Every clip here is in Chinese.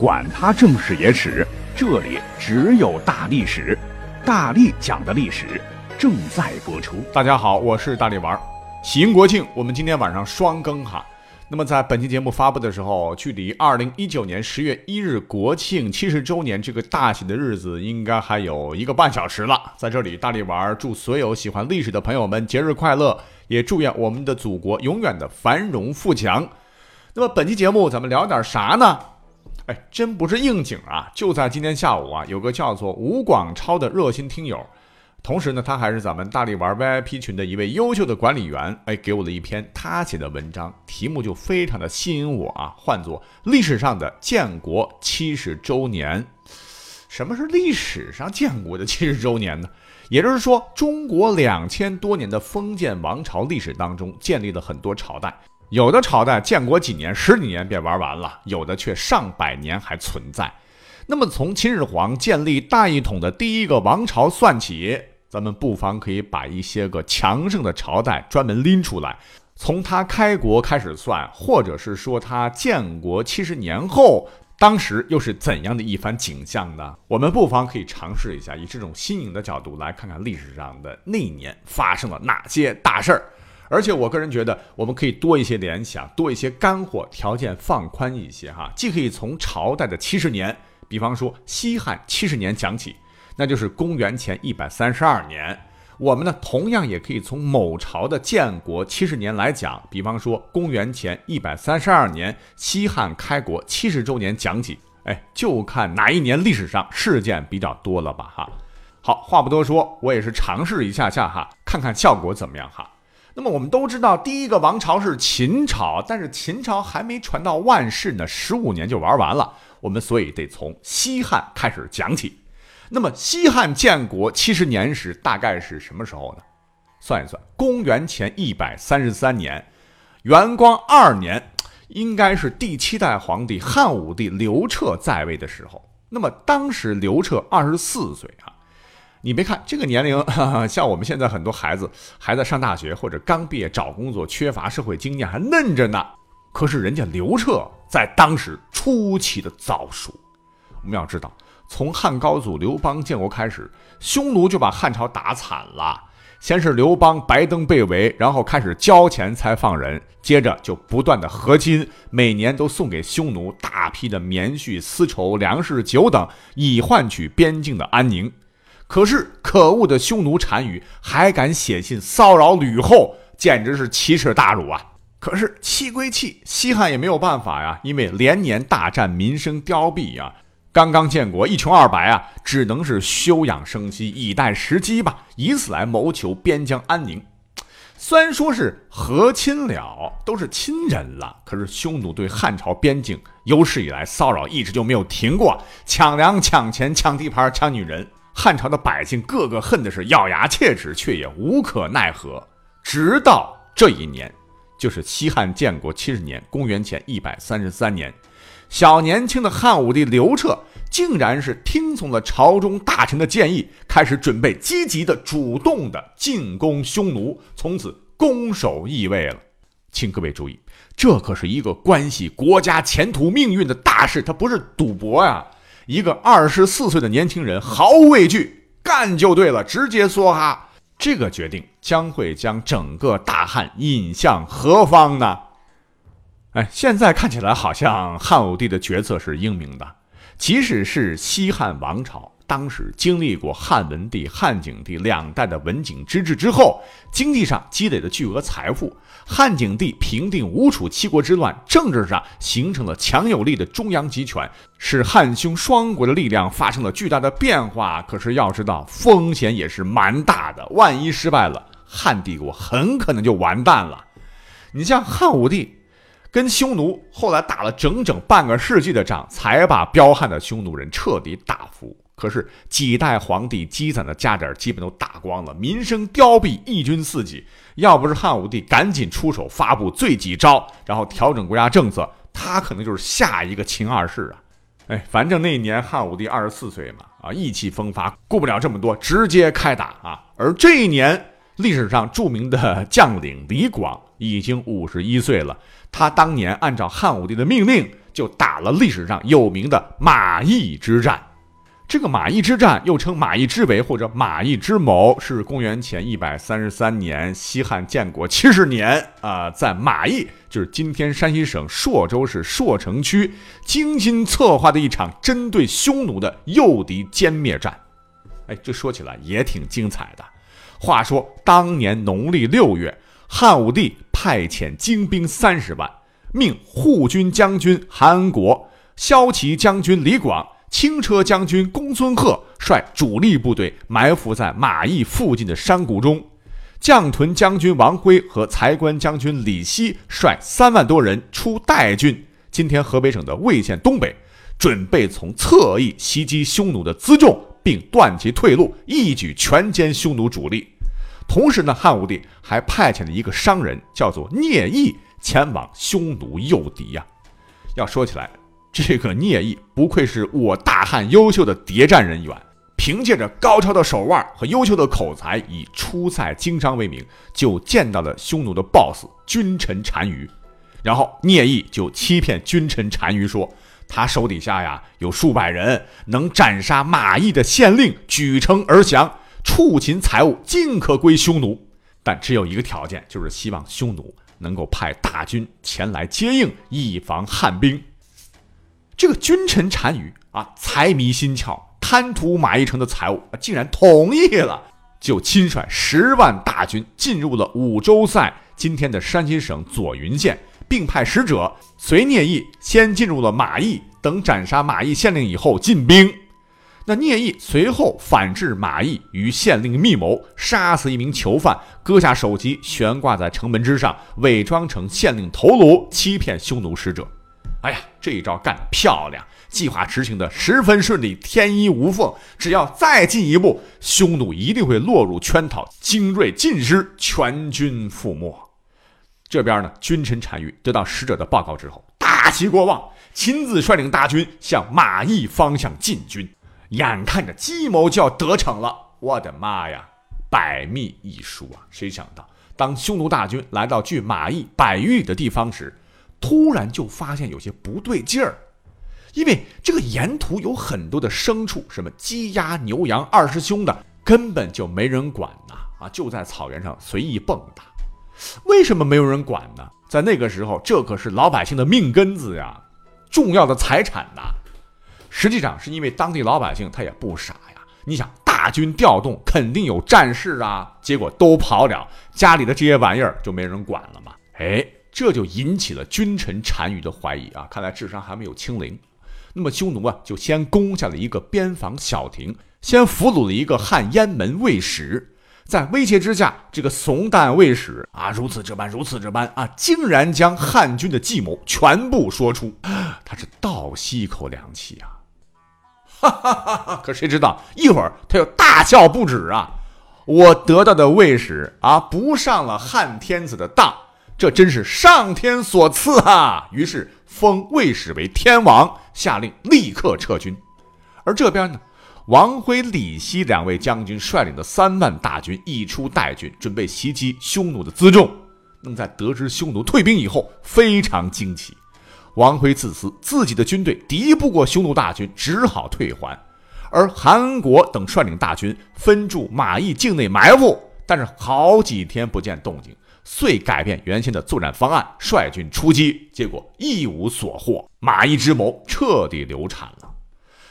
管他正史野史，这里只有大历史，大力讲的历史正在播出。大家好，我是大力丸。喜迎国庆，我们今天晚上双更哈。那么在本期节目发布的时候，距离二零一九年十月一日国庆七十周年这个大喜的日子，应该还有一个半小时了。在这里，大力丸祝所有喜欢历史的朋友们节日快乐，也祝愿我们的祖国永远的繁荣富强。那么本期节目咱们聊点啥呢？哎，真不是应景啊！就在今天下午啊，有个叫做吴广超的热心听友，同时呢，他还是咱们大力玩 VIP 群的一位优秀的管理员，哎，给我了一篇他写的文章，题目就非常的吸引我啊，唤作《历史上的建国七十周年》。什么是历史上建国的七十周年呢？也就是说，中国两千多年的封建王朝历史当中，建立了很多朝代。有的朝代建国几年、十几年便玩完了，有的却上百年还存在。那么从秦始皇建立大一统的第一个王朝算起，咱们不妨可以把一些个强盛的朝代专门拎出来，从他开国开始算，或者是说他建国七十年后，当时又是怎样的一番景象呢？我们不妨可以尝试一下，以这种新颖的角度来看看历史上的那一年发生了哪些大事儿。而且我个人觉得，我们可以多一些联想，多一些干货，条件放宽一些哈。既可以从朝代的七十年，比方说西汉七十年讲起，那就是公元前一百三十二年。我们呢，同样也可以从某朝的建国七十年来讲，比方说公元前一百三十二年，西汉开国七十周年讲起。哎，就看哪一年历史上事件比较多了吧哈。好，话不多说，我也是尝试一下下哈，看看效果怎么样哈。那么我们都知道，第一个王朝是秦朝，但是秦朝还没传到万世呢，十五年就玩完了。我们所以得从西汉开始讲起。那么西汉建国七十年时，大概是什么时候呢？算一算，公元前一百三十三年，元光二年，应该是第七代皇帝汉武帝刘彻在位的时候。那么当时刘彻二十四岁啊。你别看这个年龄，像我们现在很多孩子还在上大学或者刚毕业找工作，缺乏社会经验，还嫩着呢。可是人家刘彻在当时出奇的早熟。我们要知道，从汉高祖刘邦建国开始，匈奴就把汉朝打惨了。先是刘邦白登被围，然后开始交钱才放人，接着就不断的和金，每年都送给匈奴大批的棉絮、丝绸、粮食、酒等，以换取边境的安宁。可是可恶的匈奴单于还敢写信骚扰吕后，简直是奇耻大辱啊！可是气归气，西汉也没有办法呀，因为连年大战，民生凋敝呀，刚刚建国，一穷二白啊，只能是休养生息，以待时机吧，以此来谋求边疆安宁。虽然说是和亲了，都是亲人了，可是匈奴对汉朝边境有史以来骚扰一直就没有停过，抢粮、抢钱、抢地盘、抢女人。汉朝的百姓个个恨的是咬牙切齿，却也无可奈何。直到这一年，就是西汉建国七十年，公元前一百三十三年，小年轻的汉武帝刘彻竟然是听从了朝中大臣的建议，开始准备积极的、主动的进攻匈奴，从此攻守易位了。请各位注意，这可是一个关系国家前途命运的大事，它不是赌博呀。一个二十四岁的年轻人毫无畏惧，干就对了，直接梭哈。这个决定将会将整个大汉引向何方呢？哎，现在看起来好像汉武帝的决策是英明的，即使是西汉王朝。当时经历过汉文帝、汉景帝两代的文景之治之后，经济上积累了巨额财富。汉景帝平定吴楚七国之乱，政治上形成了强有力的中央集权，使汉匈双国的力量发生了巨大的变化。可是要知道，风险也是蛮大的，万一失败了，汉帝国很可能就完蛋了。你像汉武帝，跟匈奴后来打了整整半个世纪的仗，才把彪悍的匈奴人彻底打服。可是几代皇帝积攒的家底儿基本都打光了，民生凋敝，义军四起。要不是汉武帝赶紧出手发布罪己诏，然后调整国家政策，他可能就是下一个秦二世啊！哎，反正那年汉武帝二十四岁嘛，啊，意气风发，顾不了这么多，直接开打啊！而这一年，历史上著名的将领李广已经五十一岁了，他当年按照汉武帝的命令。就打了历史上有名的马邑之战。这个马邑之战又称马邑之围或者马邑之谋，是公元前一百三十三年，西汉建国七十年啊，在马邑，就是今天山西省朔州市朔城区，精心策划的一场针对匈奴的诱敌歼灭战。哎，这说起来也挺精彩的。话说当年农历六月，汉武帝派遣精兵三十万，命护军将军韩国、骁骑将军李广。轻车将军公孙贺率主力部队埋伏在马邑附近的山谷中，将屯将军王辉和财官将军李希率三万多人出代郡（今天河北省的魏县东北），准备从侧翼袭击匈奴的辎重，并断其退路，一举全歼匈奴主力。同时呢，汉武帝还派遣了一个商人，叫做聂毅，前往匈奴诱敌呀。要说起来。这个聂毅不愧是我大汉优秀的谍战人员，凭借着高超的手腕和优秀的口才，以出塞经商为名，就见到了匈奴的 BOSS 君臣单于。然后聂毅就欺骗君臣单于说，他手底下呀有数百人，能斩杀马邑的县令，举城而降，畜禽财物尽可归匈奴。但只有一个条件，就是希望匈奴能够派大军前来接应，以防汉兵。这个君臣单于啊，财迷心窍，贪图马邑城的财物啊，竟然同意了，就亲率十万大军进入了五州塞（今天的山西省左云县），并派使者随聂毅先进入了马邑，等斩杀马邑县令以后进兵。那聂毅随后反制马邑，与县令密谋，杀死一名囚犯，割下首级悬挂在城门之上，伪装成县令头颅，欺骗匈奴使者。哎呀，这一招干得漂亮！计划执行的十分顺利，天衣无缝。只要再进一步，匈奴一定会落入圈套，精锐尽失，全军覆没。这边呢，君臣单于得到使者的报告之后，大喜过望，亲自率领大军向马邑方向进军。眼看着计谋就要得逞了，我的妈呀！百密一疏啊！谁想到，当匈奴大军来到距马邑百余里的地方时，突然就发现有些不对劲儿，因为这个沿途有很多的牲畜，什么鸡鸭牛羊二师兄的，根本就没人管呐！啊，就在草原上随意蹦跶。为什么没有人管呢？在那个时候，这可是老百姓的命根子呀，重要的财产呐。实际上是因为当地老百姓他也不傻呀，你想大军调动，肯定有战事啊，结果都跑了，家里的这些玩意儿就没人管了嘛？哎。这就引起了君臣单于的怀疑啊！看来智商还没有清零。那么匈奴啊，就先攻下了一个边防小亭，先俘虏了一个汉燕门卫使。在威胁之下，这个怂蛋卫使啊，如此这般，如此这般啊，竟然将汉军的计谋全部说出。他是倒吸一口凉气啊！哈哈哈哈！可谁知道一会儿他又大笑不止啊！我得到的卫使啊，不上了汉天子的当。这真是上天所赐啊！于是封魏使为天王，下令立刻撤军。而这边呢，王辉、李希两位将军率领的三万大军一出代郡，准备袭击匈奴的辎重。那么在得知匈奴退兵以后，非常惊奇。王辉自私，自己的军队敌不过匈奴大军，只好退还。而韩国等率领大军分驻马邑境内埋伏，但是好几天不见动静。遂改变原先的作战方案，率军出击，结果一无所获，马邑之谋彻底流产了。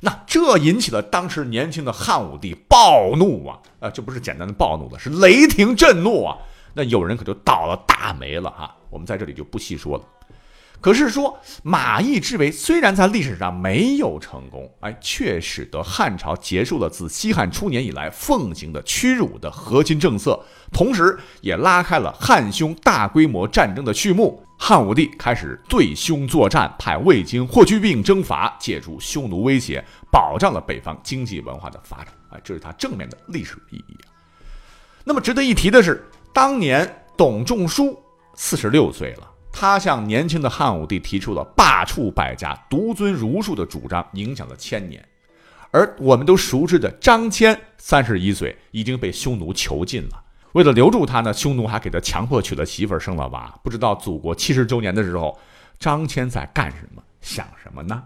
那这引起了当时年轻的汉武帝暴怒啊！啊，这不是简单的暴怒了，是雷霆震怒啊！那有人可就倒了大霉了哈，我们在这里就不细说了。可是说马邑之围虽然在历史上没有成功，哎，却使得汉朝结束了自西汉初年以来奉行的屈辱的核心政策，同时也拉开了汉匈大规模战争的序幕。汉武帝开始对匈作战，派魏京、霍去病征伐，借助匈奴威胁，保障了北方经济文化的发展。哎，这是他正面的历史意义。那么值得一提的是，当年董仲舒四十六岁了。他向年轻的汉武帝提出了罢黜百家、独尊儒术的主张，影响了千年。而我们都熟知的张骞，三十一岁已经被匈奴囚禁了。为了留住他呢，匈奴还给他强迫娶了媳妇，生了娃。不知道祖国七十周年的时候，张骞在干什么？想什么呢？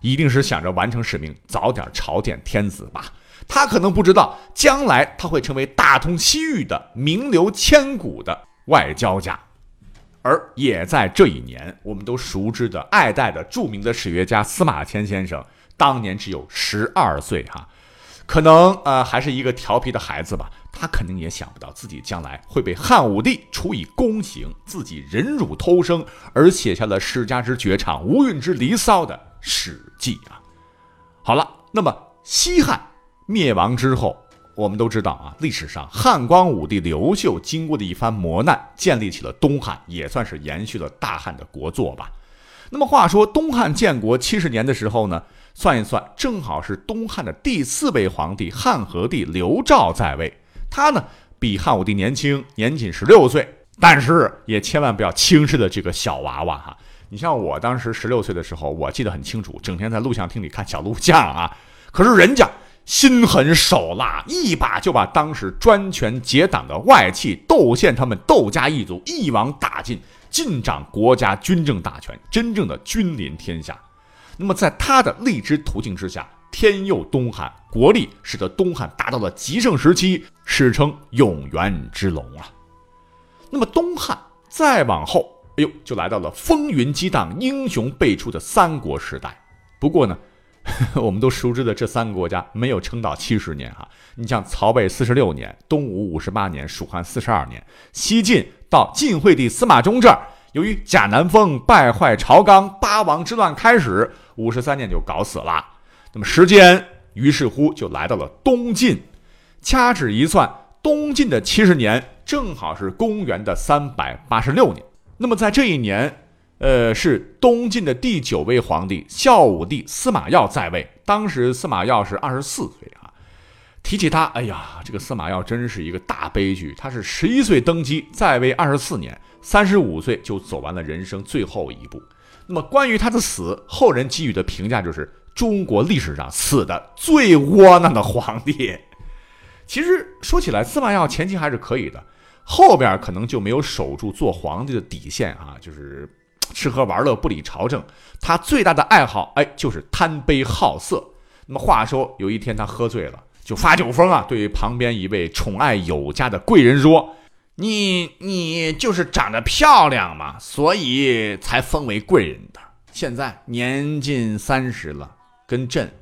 一定是想着完成使命，早点朝见天子吧。他可能不知道，将来他会成为大通西域的名流千古的外交家。而也在这一年，我们都熟知的、爱戴的著名的史学家司马迁先生，当年只有十二岁哈，可能呃还是一个调皮的孩子吧。他肯定也想不到自己将来会被汉武帝处以宫刑，自己忍辱偷生，而写下了世家之绝唱、无韵之离骚的《史记》啊。好了，那么西汉灭亡之后。我们都知道啊，历史上汉光武帝刘秀经过的一番磨难，建立起了东汉，也算是延续了大汉的国祚吧。那么话说，东汉建国七十年的时候呢，算一算，正好是东汉的第四位皇帝汉和帝刘肇在位。他呢比汉武帝年轻，年仅十六岁，但是也千万不要轻视了这个小娃娃哈。你像我当时十六岁的时候，我记得很清楚，整天在录像厅里看小录像啊。可是人家。心狠手辣，一把就把当时专权结党的外戚窦宪他们窦家一族一网打尽，尽掌国家军政大权，真正的君临天下。那么在他的励志途径之下，天佑东汉，国力使得东汉达到了极盛时期，史称永元之龙啊。那么东汉再往后，哎呦，就来到了风云激荡、英雄辈出的三国时代。不过呢。我们都熟知的这三个国家没有撑到七十年哈，你像曹魏四十六年，东吴五十八年，蜀汉四十二年，西晋到晋惠帝司马衷这儿，由于贾南风败坏朝纲，八王之乱开始，五十三年就搞死了。那么时间于是乎就来到了东晋，掐指一算，东晋的七十年正好是公元的三百八十六年。那么在这一年。呃，是东晋的第九位皇帝孝武帝司马曜在位，当时司马曜是二十四岁啊。提起他，哎呀，这个司马曜真是一个大悲剧。他是十一岁登基，在位二十四年，三十五岁就走完了人生最后一步。那么关于他的死，后人给予的评价就是中国历史上死的最窝囊的皇帝。其实说起来，司马曜前期还是可以的，后边可能就没有守住做皇帝的底线啊，就是。吃喝玩乐不理朝政，他最大的爱好哎就是贪杯好色。那么话说有一天他喝醉了，就发酒疯啊，对旁边一位宠爱有加的贵人说：“你你就是长得漂亮嘛，所以才封为贵人的。现在年近三十了，跟朕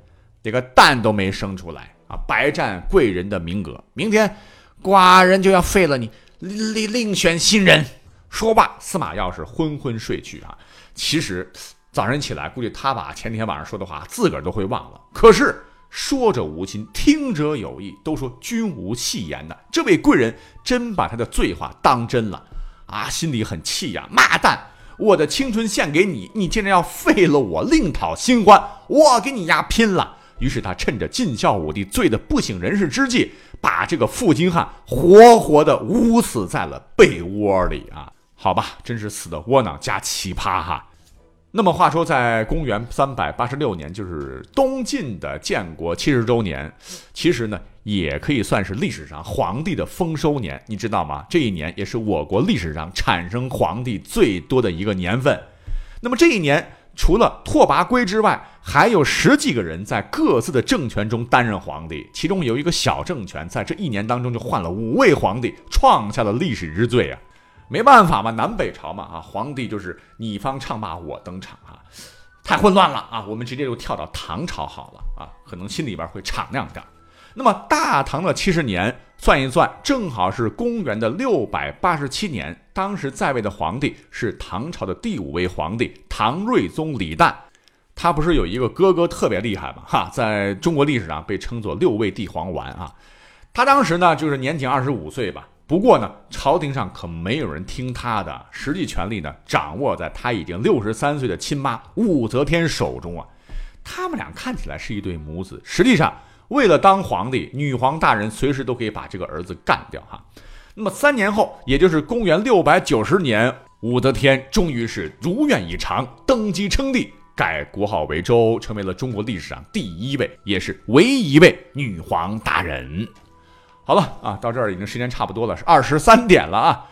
这个蛋都没生出来啊，白占贵人的名额。明天寡人就要废了你，另另选新人。”说罢，司马曜是昏昏睡去啊。其实早晨起来，估计他把前天晚上说的话自个儿都会忘了。可是说者无心，听者有意，都说君无戏言的。这位贵人真把他的醉话当真了啊，心里很气呀，骂蛋！我的青春献给你，你竟然要废了我，另讨新欢，我跟你丫拼了！于是他趁着晋孝武帝醉得不省人事之际，把这个负心汉活活的捂死在了被窝里啊。好吧，真是死的窝囊加奇葩哈。那么话说，在公元三百八十六年，就是东晋的建国七十周年，其实呢，也可以算是历史上皇帝的丰收年，你知道吗？这一年也是我国历史上产生皇帝最多的一个年份。那么这一年，除了拓跋圭之外，还有十几个人在各自的政权中担任皇帝，其中有一个小政权，在这一年当中就换了五位皇帝，创下了历史之最啊。没办法嘛，南北朝嘛，啊，皇帝就是你方唱罢我登场啊，太混乱了啊，我们直接就跳到唐朝好了啊，可能心里边会敞亮点。那么大唐的七十年算一算，正好是公元的六百八十七年，当时在位的皇帝是唐朝的第五位皇帝唐睿宗李旦，他不是有一个哥哥特别厉害吗？哈，在中国历史上被称作六味地黄丸啊，他当时呢就是年仅二十五岁吧。不过呢，朝廷上可没有人听他的，实际权力呢掌握在他已经六十三岁的亲妈武则天手中啊。他们俩看起来是一对母子，实际上为了当皇帝，女皇大人随时都可以把这个儿子干掉哈。那么三年后，也就是公元六百九十年，武则天终于是如愿以偿登基称帝，改国号为周，成为了中国历史上第一位，也是唯一一位女皇大人。好了啊，到这儿已经时间差不多了，是二十三点了啊。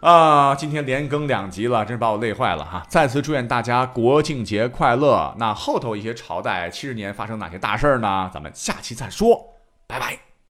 啊，今天连更两集了，真是把我累坏了哈！再次祝愿大家国庆节快乐。那后头一些朝代七十年发生哪些大事儿呢？咱们下期再说，拜拜。